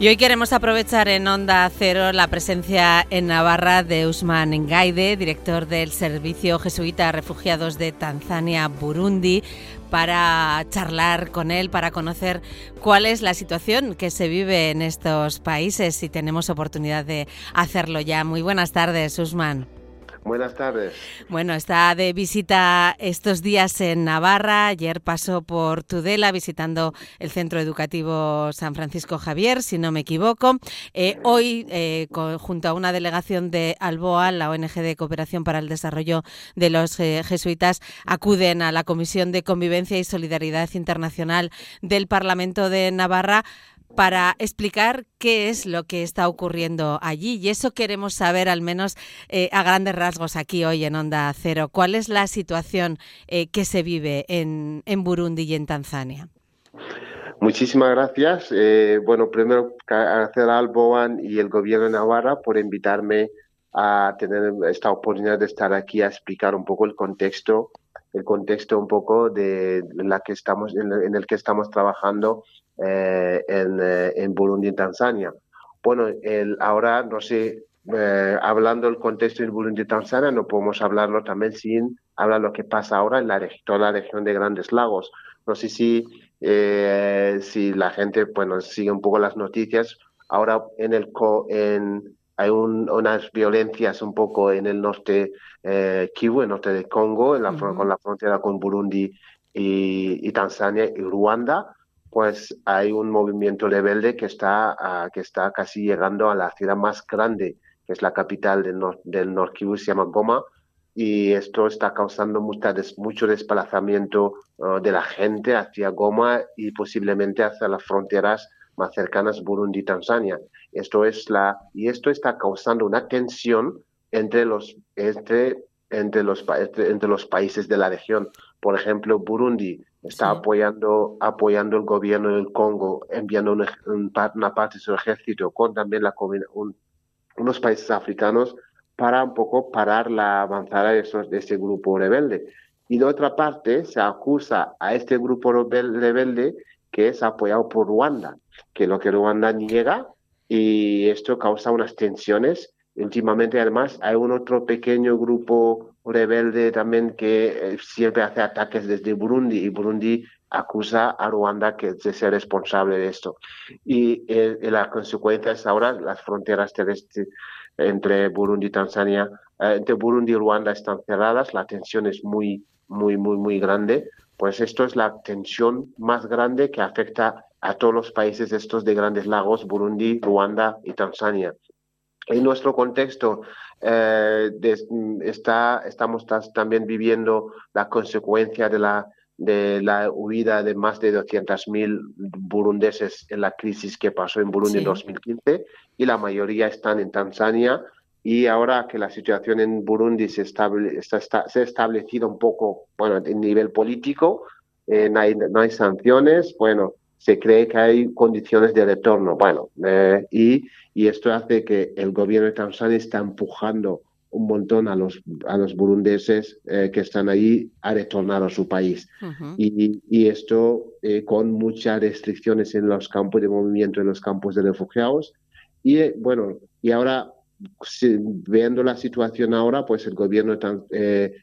Y hoy queremos aprovechar en Onda Cero la presencia en Navarra de Usman Ngaide, director del Servicio Jesuita Refugiados de Tanzania, Burundi, para charlar con él, para conocer cuál es la situación que se vive en estos países, si tenemos oportunidad de hacerlo ya. Muy buenas tardes, Usman. Buenas tardes. Bueno, está de visita estos días en Navarra. Ayer pasó por Tudela visitando el Centro Educativo San Francisco Javier, si no me equivoco. Eh, hoy, eh, junto a una delegación de Alboa, la ONG de Cooperación para el Desarrollo de los eh, Jesuitas, acuden a la Comisión de Convivencia y Solidaridad Internacional del Parlamento de Navarra para explicar qué es lo que está ocurriendo allí. Y eso queremos saber, al menos eh, a grandes rasgos, aquí hoy en Onda Cero. ¿Cuál es la situación eh, que se vive en, Burundi y en Tanzania? Muchísimas gracias. Eh, bueno, primero agradecer al Boan y el gobierno de Navarra por invitarme a tener esta oportunidad de estar aquí a explicar un poco el contexto el contexto un poco de la que estamos en el que estamos trabajando eh, eh, en, Burundi y Tanzania. Bueno, el, ahora, no sé, eh, hablando del contexto en Burundi y Tanzania, no podemos hablarlo también sin hablar lo que pasa ahora en la, toda la región de Grandes Lagos. No sé si, si la gente bueno, sigue un poco las noticias. Ahora en el en, hay unas violencias un poco en el norte eh, Kivu, el norte de Congo, en la, con la frontera con Burundi y, y Tanzania y Ruanda pues hay un movimiento rebelde que está, que está casi llegando a la ciudad más grande, que es la capital del, nor del Kivu, se llama Goma, y esto está causando mucho desplazamiento ah, de la gente hacia Goma y posiblemente hacia las fronteras más cercanas Burundi Tanzania. Esto es la, y esto está causando una tensión entre los, entre, entre los, entre los países de la región. Por ejemplo, Burundi está apoyando, apoyando el gobierno del Congo, enviando una parte de su ejército con también la, unos países africanos para un poco parar la avanzada de, esos, de este grupo rebelde. Y de otra parte, se acusa a este grupo rebelde que es apoyado por Ruanda, que lo que Ruanda niega y esto causa unas tensiones. Últimamente, además, hay un otro pequeño grupo rebelde también que eh, siempre hace ataques desde Burundi y Burundi acusa a Ruanda que de ser responsable de esto. Y, eh, la consecuencia es ahora las fronteras terrestres entre Burundi y Tanzania, eh, entre Burundi y Ruanda están cerradas, la tensión es muy, muy, muy, muy grande. Pues esto es la tensión más grande que afecta a todos los países estos de grandes lagos, Burundi, Ruanda y Tanzania. En nuestro contexto, eh, está, estamos también viviendo la consecuencia de la, de la huida de más de 200.000 burundeses en la crisis que pasó en Burundi en 2015 y la mayoría están en Tanzania. Y ahora que la situación en Burundi se, estable, está, se ha establecido un poco, bueno, en nivel político, eh, no, hay, no hay sanciones, bueno, se cree que hay condiciones de retorno. Bueno, eh, y, y, esto hace que el gobierno de Tanzania está empujando un montón a los, a los burundeses eh, que están ahí a retornar a su país. y, y, esto eh, con muchas restricciones en los campos de movimiento, en los campos de refugiados. Y bueno, y ahora, viendo la situación ahora, pues el gobierno,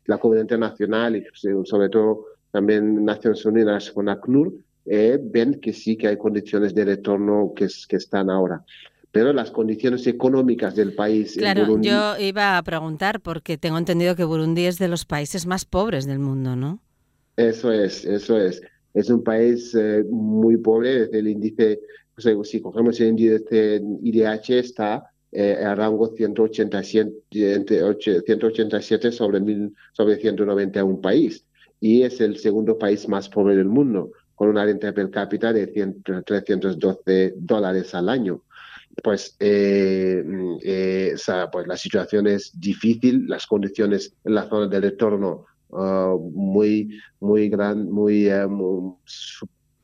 la comunidad internacional y sobre todo también Naciones Unidas con ACNUR, eh, ven que sí que hay condiciones de retorno que, que están ahora pero las condiciones económicas del país. Claro, yo iba a preguntar porque tengo entendido que Burundi es de los países más pobres del mundo, ¿no? Eso es, eso es. Es un país eh, muy pobre desde el índice, si cogemos el índice IDH está eh, a rango 187, 187 sobre, mil, sobre 191 país y es el segundo país más pobre del mundo con una renta per cápita de 312 dólares al año. Pues, eh, eh, pues la situación es difícil, las condiciones en la zona de retorno uh, muy, muy, gran, muy, eh,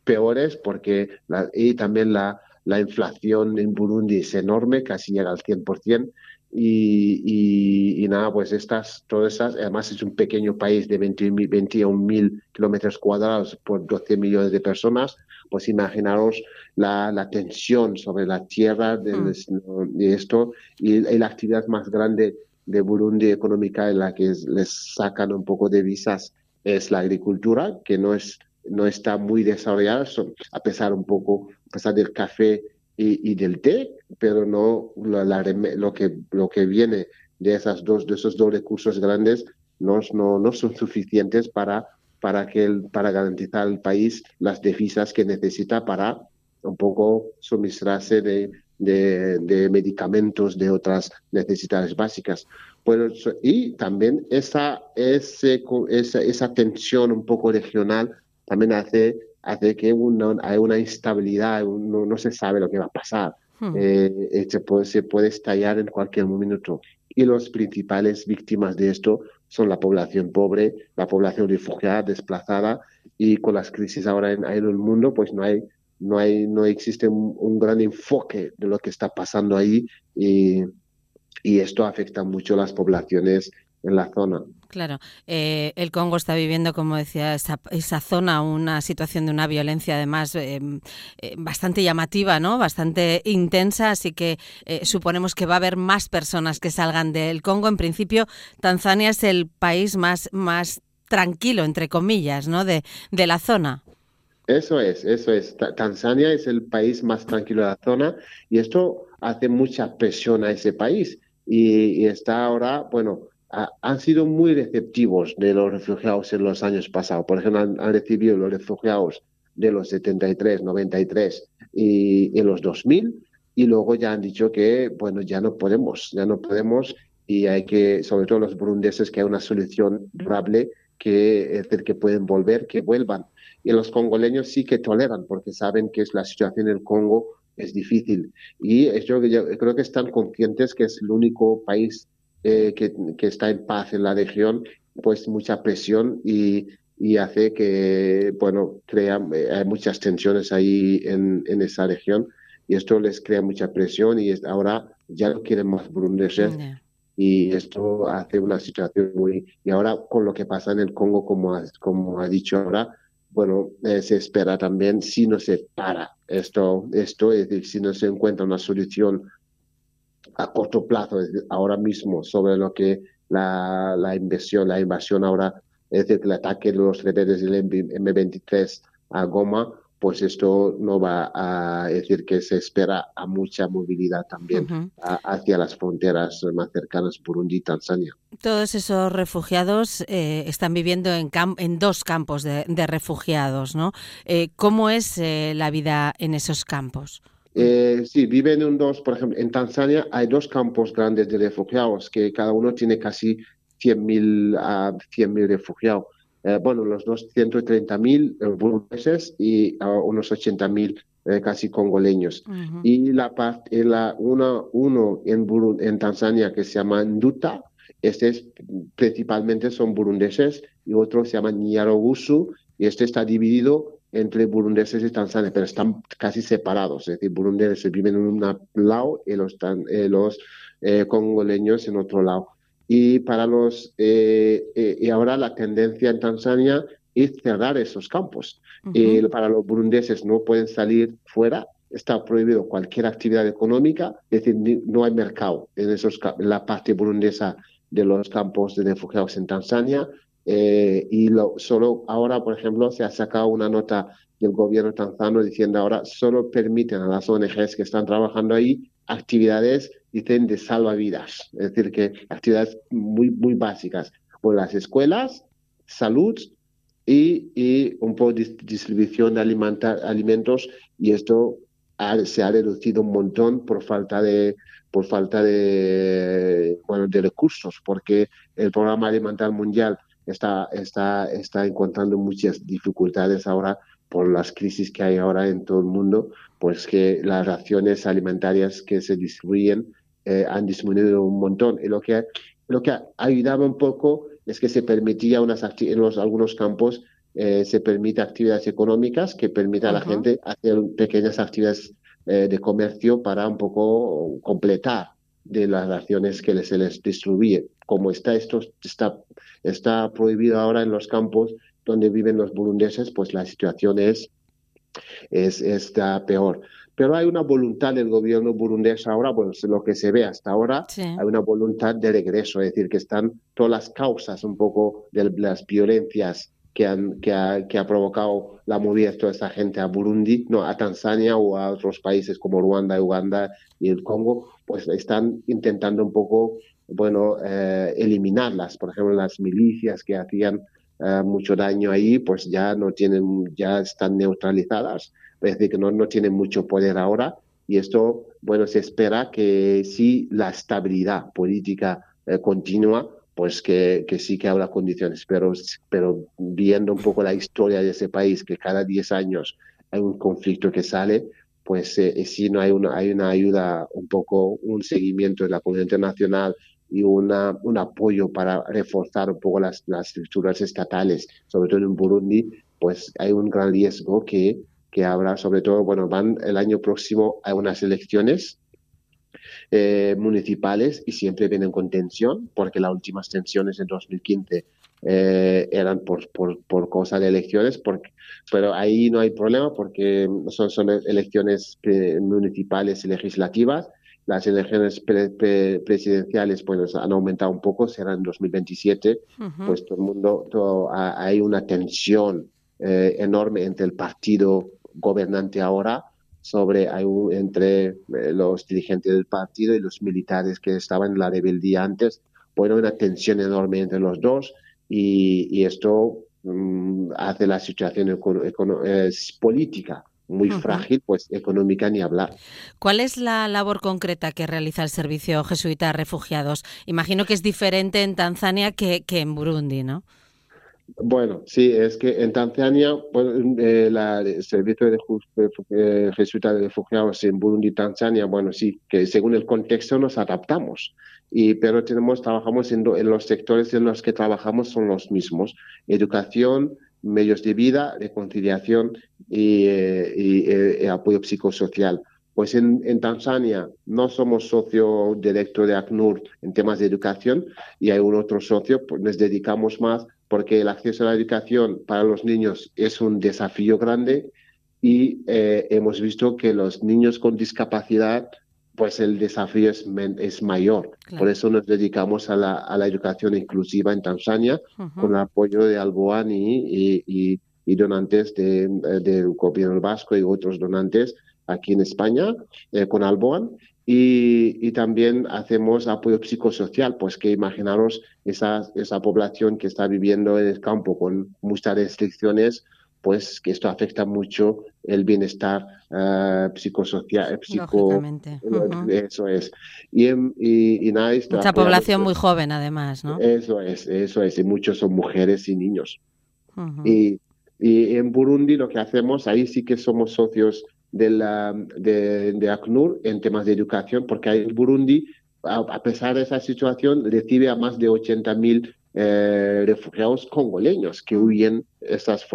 peores porque y también la, la inflación en Burundi es enorme, casi llega al 100%, y, y, nada, pues estas, todas esas, además es un pequeño país de 21 mil kilómetros cuadrados por 12 millones de personas, pues imaginaros la, la tensión sobre la tierra de, mm. esto y, la actividad más grande de Burundi económica en la que les sacan un poco de visas es la agricultura, que no es no está muy desarrollada, a pesar un poco, a pesar del café y, del té, pero no lo que lo que viene de esas dos de esos dos recursos grandes no, no, no son suficientes para para que el, para garantizar al país las divisas que necesita para un poco suministrarse de, de, medicamentos, de otras necesidades básicas. Pues, y también esa, ese, esa, esa tensión un poco regional también hace, hace que uno, hay una instabilidad, uno, no se sabe lo que va a pasar. Hmm. Eh, se, puede, se puede estallar en cualquier minuto. Y los principales víctimas de esto son la población pobre, la población refugiada, desplazada, y con las crisis ahora en, en el mundo, pues no hay no hay, no existe un, gran enfoque de lo que está pasando ahí y, y esto afecta mucho a las poblaciones en la zona. Claro, eh, el Congo está viviendo, como decía, esa, esa zona, una situación de una violencia además eh, eh, bastante llamativa, ¿no? Bastante intensa, así que suponemos que va a haber más personas que salgan del Congo. En principio, Tanzania es el país más, más tranquilo, entre comillas, ¿no? De, de la zona. Eso es, eso es. Tanzania es el país más tranquilo de la zona y esto hace mucha presión a ese país y, está ahora, bueno, han sido muy receptivos de los refugiados en los años pasados. Por ejemplo, han, recibido los refugiados de los 73, 93 y en los 2000 y luego ya han dicho que, bueno, ya no podemos, ya no podemos y hay que, sobre todo los burundeses, que hay una solución durable que es decir, que pueden volver, que vuelvan y los congoleños sí que toleran porque saben que es la situación en el Congo es difícil. Y yo, creo que están conscientes que es el único país eh, que, que, está en paz en la región, pues mucha presión y, y hace que, bueno, crea, eh, hay muchas tensiones ahí en, en, esa región y esto les crea mucha presión y ahora ya no quieren más burundeses. Y esto hace una situación muy... Y ahora con lo que pasa en el Congo, como como ha dicho ahora, bueno, eh, se espera también si no se para esto, esto, es decir, si no se encuentra una solución a corto plazo, ahora mismo, sobre lo que la, la inversión, la invasión ahora, es decir, el ataque de los rebeldes del M23 a Goma, pues esto no va a decir que se espera a mucha movilidad también hacia las fronteras más cercanas, Burundi y Tanzania. Todos esos refugiados eh, están viviendo en, en dos campos de, refugiados, ¿no? Eh, ¿Cómo es eh, la vida en esos campos? Sí, viven en dos, por ejemplo, en Tanzania hay dos campos grandes de refugiados que cada uno tiene casi 100.000 a 100.000 refugiados. Eh, bueno, los 230.000 eh, burundeses y unos 80.000 eh, casi congoleños. Y la parte, la, una, uno en, en Tanzania que se llama Nduta, este es, principalmente son burundeses y otro se llama Nyarogusu y este está dividido entre burundeses y tanzaneses, pero están casi separados, es decir, burundeses viven en un lado y los, los congoleños en otro lado y para los eh, eh, y ahora la tendencia en Tanzania es cerrar esos campos. y para los burundeses no pueden salir fuera, está prohibido cualquier actividad económica, es decir, no hay mercado en, esos, la parte burundesa de los campos de refugiados en Tanzania. Eh, y lo, solo ahora, por ejemplo, se ha sacado una nota del gobierno tanzano diciendo ahora solo permiten a las ONGs que están trabajando ahí actividades dicen de salvavidas, es decir, que actividades muy, muy básicas, por las escuelas, salud y, y un poco de distribución de alimentos y esto se ha reducido un montón por falta de por falta de bueno de recursos porque el programa alimentar mundial está está está encontrando muchas dificultades ahora por las crisis que hay ahora en todo el mundo pues que las raciones alimentarias que se distribuyen eh, han disminuido un montón. Y lo que, lo que ayudaba un poco es que se permitía unas en los, algunos campos eh, se permite actividades económicas que permita a la gente hacer pequeñas actividades eh, de comercio para un poco completar de las naciones que se les distribuye. Como está esto está, está prohibido ahora en los campos donde viven los burundeses, pues la situación es, es está peor. Pero hay una voluntad del gobierno burundés ahora, bueno, lo que se ve hasta ahora, hay una voluntad de regreso, es decir, que están todas las causas un poco de las violencias que, han, que, ha, que ha provocado la movida de toda esa gente a Burundi, no, a Tanzania o a otros países como Ruanda, Uganda y el Congo, pues están intentando un poco, bueno, eh, eliminarlas. Por ejemplo, las milicias que hacían eh, mucho daño ahí, pues ya no tienen, ya están neutralizadas, es decir, que no, no tienen mucho poder ahora. Y esto, bueno, se espera que si la estabilidad política eh, continúa, pues que, que, sí que habrá condiciones, pero, pero viendo un poco la historia de ese país, que cada 10 años hay un conflicto que sale, pues eh, eh, sí no hay una, hay una ayuda, un poco un seguimiento de la comunidad internacional y una, un apoyo para reforzar un poco las, las estructuras estatales, sobre todo en Burundi, pues hay un gran riesgo que, que habrá, sobre todo, bueno, van el año próximo a unas elecciones eh, municipales y siempre vienen con tensión, porque las últimas tensiones en 2015 eh, eran por, por, por cosa de elecciones, porque, pero ahí no hay problema porque son, son elecciones municipales y legislativas. Las elecciones presidenciales pues, han aumentado un poco, serán en 2027. Pues todo el mundo, hay una tensión eh, enorme entre el partido gobernante ahora sobre hay entre eh, los dirigentes del partido y los militares que estaban en la rebeldía antes. Bueno, una tensión enorme entre los dos y, esto mm, hace la situación política muy frágil, pues económica ni hablar. ¿Cuál es la labor concreta que realiza el Servicio Jesuita a Refugiados? Imagino que es diferente en Tanzania que, que en Burundi, ¿no? Bueno, sí, es que en Tanzania, eh, el servicio de eh, jesuita de refugiados en Burundi y Tanzania, bueno, sí, que según el contexto nos adaptamos. Y, pero tenemos, trabajamos en, los sectores en los que trabajamos son los mismos. Educación, medios de vida, reconciliación y, eh, apoyo psicosocial. Pues en, en, Tanzania no somos socio directo de ACNUR en temas de educación y hay un otro socio, pues nos dedicamos más porque el acceso a la educación para los niños es un desafío grande y eh, hemos visto que los niños con discapacidad, pues el desafío es, es mayor. Por eso nos dedicamos a la, a la educación inclusiva en Tanzania con el apoyo de Alboan y, y, y donantes de, del gobierno vasco y otros donantes aquí en España eh, con Alboan. Y, también hacemos apoyo psicosocial, pues que imaginaros esa, esa población que está viviendo en el campo con muchas restricciones, pues que esto afecta mucho el bienestar uh, psicosocial, psico, eso es. Y, y, y Mucha población muy joven además, ¿no? Eso es, eso es, y muchos son mujeres y niños. y, y en Burundi lo que hacemos, ahí sí que somos socios de, la, de, de, ACNUR en temas de educación, porque en Burundi, a, pesar de esa situación, recibe a más de 80.000 eh, refugiados congoleños que mm. huyen, esas,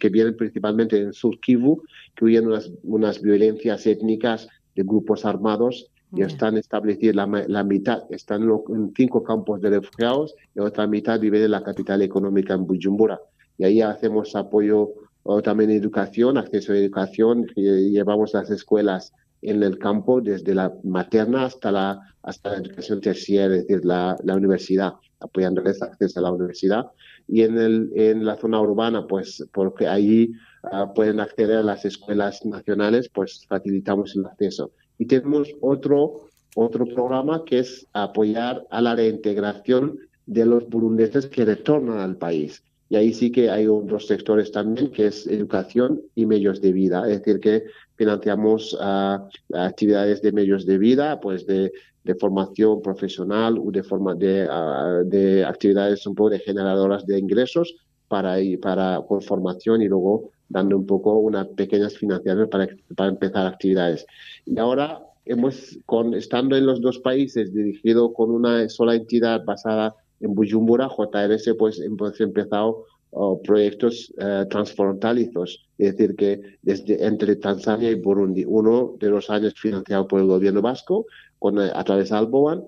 que vienen principalmente en Sur Kivu, que huyen unas, unas violencias étnicas de grupos armados y están establecidos, la, la, mitad están en cinco campos de refugiados y otra mitad vive en la capital económica en Bujumbura. Y ahí hacemos apoyo o también educación, acceso a educación, llevamos las escuelas en el campo desde la materna hasta la, hasta la educación terciaria, es decir, la, la universidad, apoyándoles acceso a la universidad. Y en, el, en la zona urbana, pues porque ahí ah, pueden acceder a las escuelas nacionales, pues facilitamos el acceso. Y tenemos otro, otro programa que es apoyar a la reintegración de los burundeses que retornan al país. Y ahí sí que hay otros sectores también, que es educación y medios de vida. Es decir, que financiamos uh, actividades de medios de vida, pues de, de formación profesional o de, forma de, uh, de, actividades un poco de generadoras de ingresos para, para con formación y luego dando un poco unas pequeñas financiaciones para, para empezar actividades. Y ahora hemos, con, estando en los dos países, dirigido con una sola entidad basada en Bujumbura, JRS, pues hemos empezado oh, proyectos uh, transfronterizos, es decir, que desde entre Tanzania y Burundi, uno de los años financiado por el gobierno vasco, con, a través de Alboan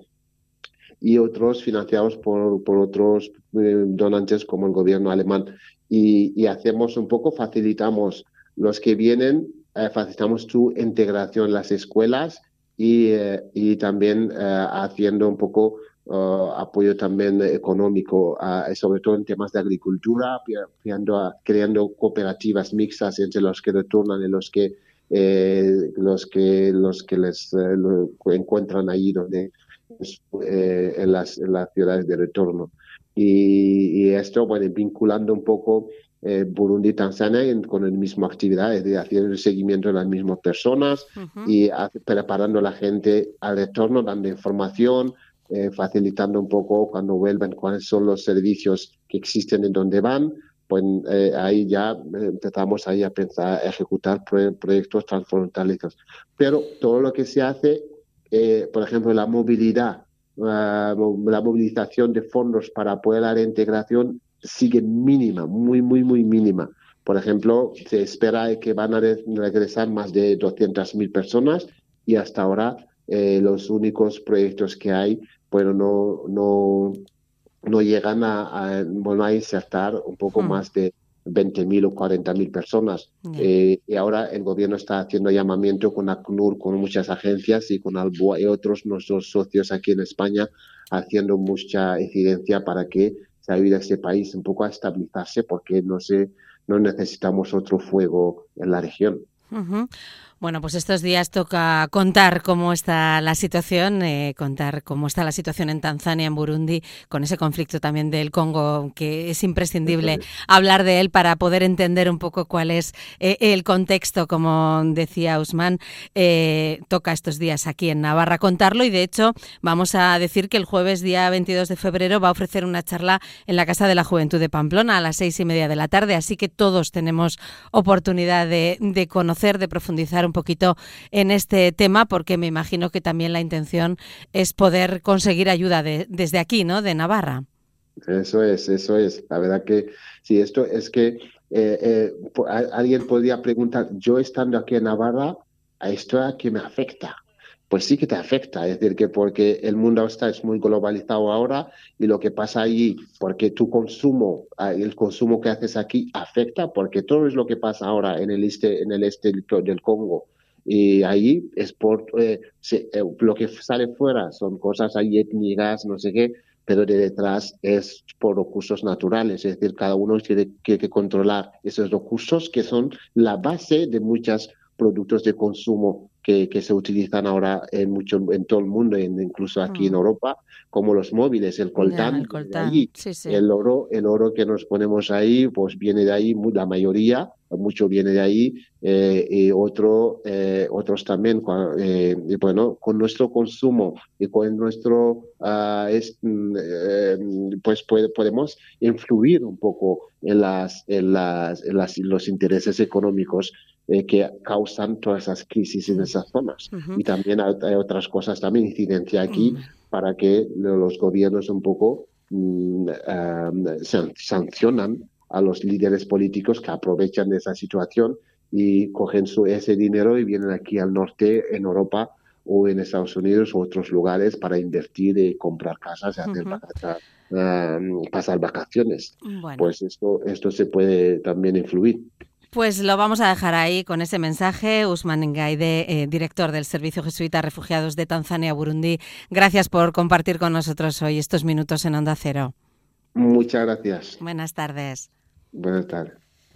y otros financiados por, por otros donantes como el gobierno alemán. Y, y, hacemos un poco, facilitamos los que vienen, facilitamos su integración en las escuelas y, y también haciendo un poco Uh, apoyo también económico, uh, sobre todo en temas de agricultura, creando, creando cooperativas mixtas entre los que retornan y los que eh, los que los que les eh, encuentran allí donde eh, en, las, en las ciudades de retorno. Y, y esto bueno vinculando un poco eh, Burundi y Tanzania con la misma actividad, es decir, haciendo el seguimiento de las mismas personas y preparando a la gente al retorno, dando información, eh, facilitando un poco cuando vuelven cuáles son los servicios que existen en donde van, pues eh, ahí ya eh, empezamos ahí a pensar, a ejecutar proyectos transfronterizos. Pero todo lo que se hace, por ejemplo, la movilidad, la movilización de fondos para apoyar la integración sigue mínima, muy, muy, muy mínima. Por ejemplo, se espera que van a regresar más de 200.000 personas y hasta ahora los únicos proyectos que hay pero no, no, no llegan a, a, insertar un poco hmm. más de 20.000 o 40.000 personas. Eh, y ahora el gobierno está haciendo llamamiento con ACNUR, con muchas agencias y con Alboa y otros nuestros socios aquí en España, haciendo mucha incidencia para que se ayude a este país un poco a estabilizarse porque no, sé, no necesitamos otro fuego en la región. Bueno, pues estos días toca contar cómo está la situación, eh, contar cómo está la situación en Tanzania, en Burundi, con ese conflicto también del Congo, que es imprescindible hablar de él para poder entender un poco cuál es eh, el contexto, como decía Usman. Eh, toca estos días aquí en Navarra contarlo y de hecho vamos a decir que el jueves día 22 de febrero va a ofrecer una charla en la Casa de la Juventud de Pamplona a las seis y media de la tarde, así que todos tenemos oportunidad de, de conocer, de profundizar un poquito en este tema, porque me imagino que también la intención es poder conseguir ayuda de, desde aquí, ¿no? De Navarra. Eso es, eso es. La verdad que sí, esto es que eh, eh, alguien podría preguntar, yo estando aquí en Navarra, ¿a esto a qué me afecta? Pues sí que te afecta, es decir, que porque el mundo está es muy globalizado ahora y lo que pasa allí, porque tu consumo, ah, el consumo que haces aquí afecta, porque todo es lo que pasa ahora en el este, en el este del Congo, y ahí es por eh, eh, lo que sale fuera son cosas ahí étnicas, no sé qué, pero de detrás es por recursos naturales, es decir, cada uno tiene que controlar esos recursos que son la base de muchos productos de consumo que, que, se utilizan ahora en mucho en todo el mundo, incluso aquí en mm. Europa, como los móviles, el coltán, el, oro, el oro que nos ponemos ahí, pues viene de ahí, la mayoría, mucho viene de ahí, eh, y otro, eh, otros también, eh, y bueno, con nuestro consumo y con nuestro, uh, es, pues puede, podemos influir un poco en las, en las, en las los intereses económicos eh, que causan todas esas crisis en esas zonas. Y también hay, otras cosas, también incidencia aquí para que los gobiernos un poco mm, sancionan a los líderes políticos que aprovechan de esa situación y cogen su, ese dinero y vienen aquí al norte, en Europa o en Estados Unidos u otros lugares para invertir y comprar casas y hacer pasar vacaciones. Pues esto, esto se puede también influir. Pues lo vamos a dejar ahí con ese mensaje. Usman Ngaide, eh, director del Servicio Jesuita Refugiados de Tanzania, Burundi. Gracias por compartir con nosotros hoy estos minutos en Onda Cero. Muchas gracias. Buenas tardes. Buenas tardes.